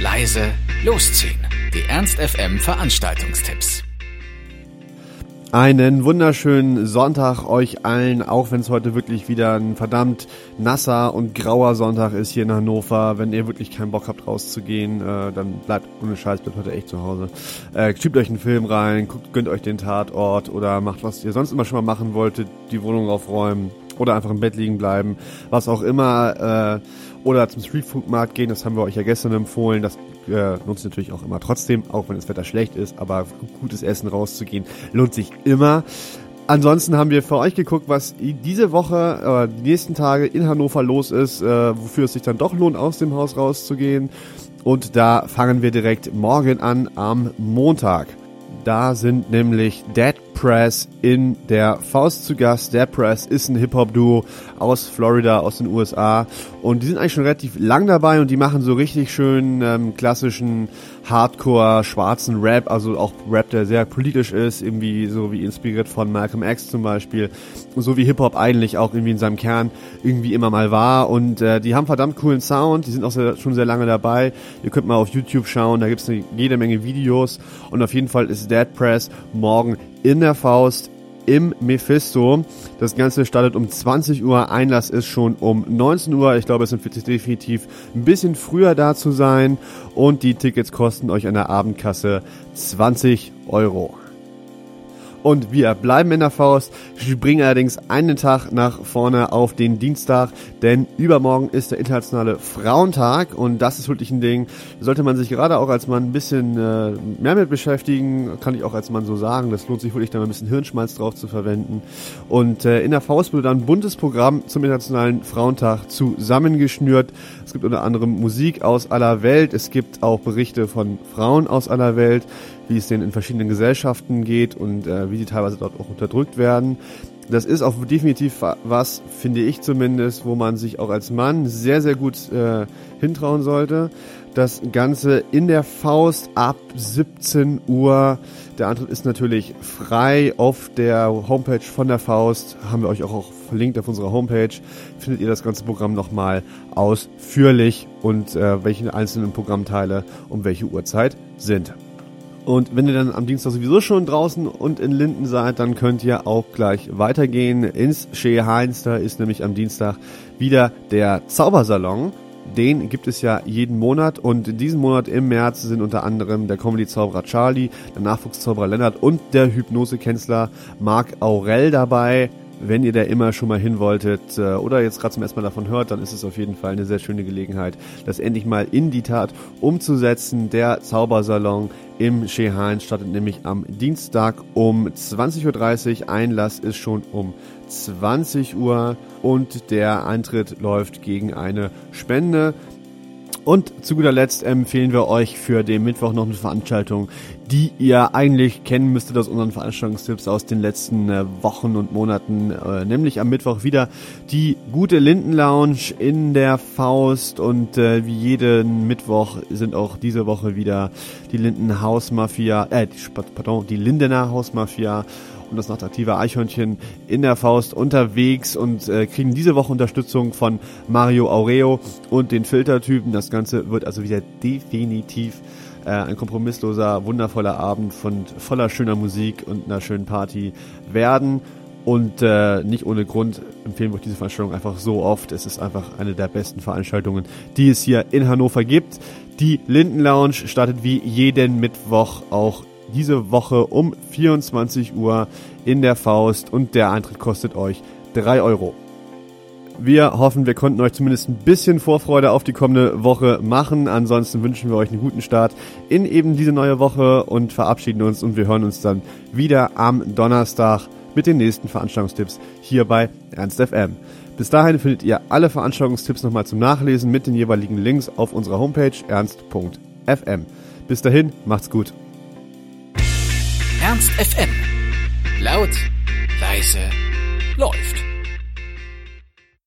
leise, losziehen. Die Ernst FM Veranstaltungstipps. Einen wunderschönen Sonntag euch allen, auch wenn es heute wirklich wieder ein verdammt nasser und grauer Sonntag ist hier in Hannover. Wenn ihr wirklich keinen Bock habt rauszugehen, äh, dann bleibt ohne Scheiß, bleibt heute echt zu Hause. Äh, schiebt euch einen Film rein, guckt, gönnt euch den Tatort oder macht, was ihr sonst immer schon mal machen wolltet, die Wohnung aufräumen oder einfach im Bett liegen bleiben, was auch immer. Äh, oder zum Streetfood-Markt gehen, das haben wir euch ja gestern empfohlen. Das äh, sich natürlich auch immer trotzdem, auch wenn das Wetter schlecht ist, aber gutes Essen rauszugehen lohnt sich immer. Ansonsten haben wir für euch geguckt, was diese Woche, äh, die nächsten Tage in Hannover los ist, äh, wofür es sich dann doch lohnt, aus dem Haus rauszugehen. Und da fangen wir direkt morgen an am Montag. Da sind nämlich Dead Press in der Faust zu Gast. Dead Press ist ein Hip-Hop-Duo aus Florida, aus den USA. Und die sind eigentlich schon relativ lang dabei und die machen so richtig schön ähm, klassischen Hardcore, schwarzen Rap, also auch Rap, der sehr politisch ist, irgendwie so wie inspiriert von Malcolm X zum Beispiel. So wie Hip-Hop eigentlich auch irgendwie in seinem Kern irgendwie immer mal war. Und äh, die haben verdammt coolen Sound, die sind auch sehr, schon sehr lange dabei. Ihr könnt mal auf YouTube schauen, da gibt's eine jede Menge Videos. Und auf jeden Fall ist Dead Press morgen in der Faust im Mephisto. Das Ganze startet um 20 Uhr, Einlass ist schon um 19 Uhr. Ich glaube, es sind definitiv ein bisschen früher da zu sein und die Tickets kosten euch an der Abendkasse 20 Euro. Und wir bleiben in der Faust, springen allerdings einen Tag nach vorne auf den Dienstag, denn übermorgen ist der internationale Frauentag und das ist wirklich ein Ding, sollte man sich gerade auch als Mann ein bisschen äh, mehr mit beschäftigen, kann ich auch als Mann so sagen, das lohnt sich wirklich da mal ein bisschen Hirnschmalz drauf zu verwenden. Und äh, in der Faust wurde dann ein buntes Programm zum internationalen Frauentag zusammengeschnürt. Es gibt unter anderem Musik aus aller Welt, es gibt auch Berichte von Frauen aus aller Welt, wie es denen in verschiedenen Gesellschaften geht und äh, wie sie teilweise dort auch unterdrückt werden. Das ist auch definitiv was, finde ich zumindest, wo man sich auch als Mann sehr, sehr gut äh, hintrauen sollte. Das Ganze in der Faust ab 17 Uhr. Der Antritt ist natürlich frei auf der Homepage von der Faust. Haben wir euch auch, auch verlinkt auf unserer Homepage. Findet ihr das ganze Programm nochmal ausführlich und äh, welche einzelnen Programmteile um welche Uhrzeit sind. Und wenn ihr dann am Dienstag sowieso schon draußen und in Linden seid, dann könnt ihr auch gleich weitergehen ins Shea Heinz. Da ist nämlich am Dienstag wieder der Zaubersalon. Den gibt es ja jeden Monat und in diesem Monat im März sind unter anderem der Comedy-Zauberer Charlie, der Nachwuchszauberer Lennart und der Hypnosekänzler Marc Aurel dabei wenn ihr da immer schon mal hin wolltet äh, oder jetzt gerade zum ersten Mal davon hört, dann ist es auf jeden Fall eine sehr schöne Gelegenheit, das endlich mal in die Tat umzusetzen. Der Zaubersalon im Shehan startet nämlich am Dienstag um 20.30 Uhr. Einlass ist schon um 20 Uhr und der Eintritt läuft gegen eine Spende. Und zu guter Letzt empfehlen wir euch für den Mittwoch noch eine Veranstaltung, die ihr eigentlich kennen müsstet aus unseren Veranstaltungstipps aus den letzten äh, Wochen und Monaten. Äh, nämlich am Mittwoch wieder die gute Linden Lounge in der Faust und äh, wie jeden Mittwoch sind auch diese Woche wieder die Linden Hausmafia, äh, pardon, die Lindener Hausmafia und das attraktive Eichhörnchen in der Faust unterwegs und äh, kriegen diese Woche Unterstützung von Mario Aureo und den Filtertypen. Das Ganze wird also wieder definitiv äh, ein kompromissloser, wundervoller Abend von voller schöner Musik und einer schönen Party werden. Und äh, nicht ohne Grund empfehlen wir diese Veranstaltung einfach so oft. Es ist einfach eine der besten Veranstaltungen, die es hier in Hannover gibt. Die Linden Lounge startet wie jeden Mittwoch auch diese Woche um 24 Uhr in der Faust und der Eintritt kostet euch 3 Euro. Wir hoffen, wir konnten euch zumindest ein bisschen Vorfreude auf die kommende Woche machen. Ansonsten wünschen wir euch einen guten Start in eben diese neue Woche und verabschieden uns und wir hören uns dann wieder am Donnerstag mit den nächsten Veranstaltungstipps hier bei Ernst FM. Bis dahin findet ihr alle Veranstaltungstipps nochmal zum Nachlesen mit den jeweiligen Links auf unserer Homepage ernst.fm. Bis dahin, macht's gut. Ernst FM. Laut, leise, läuft.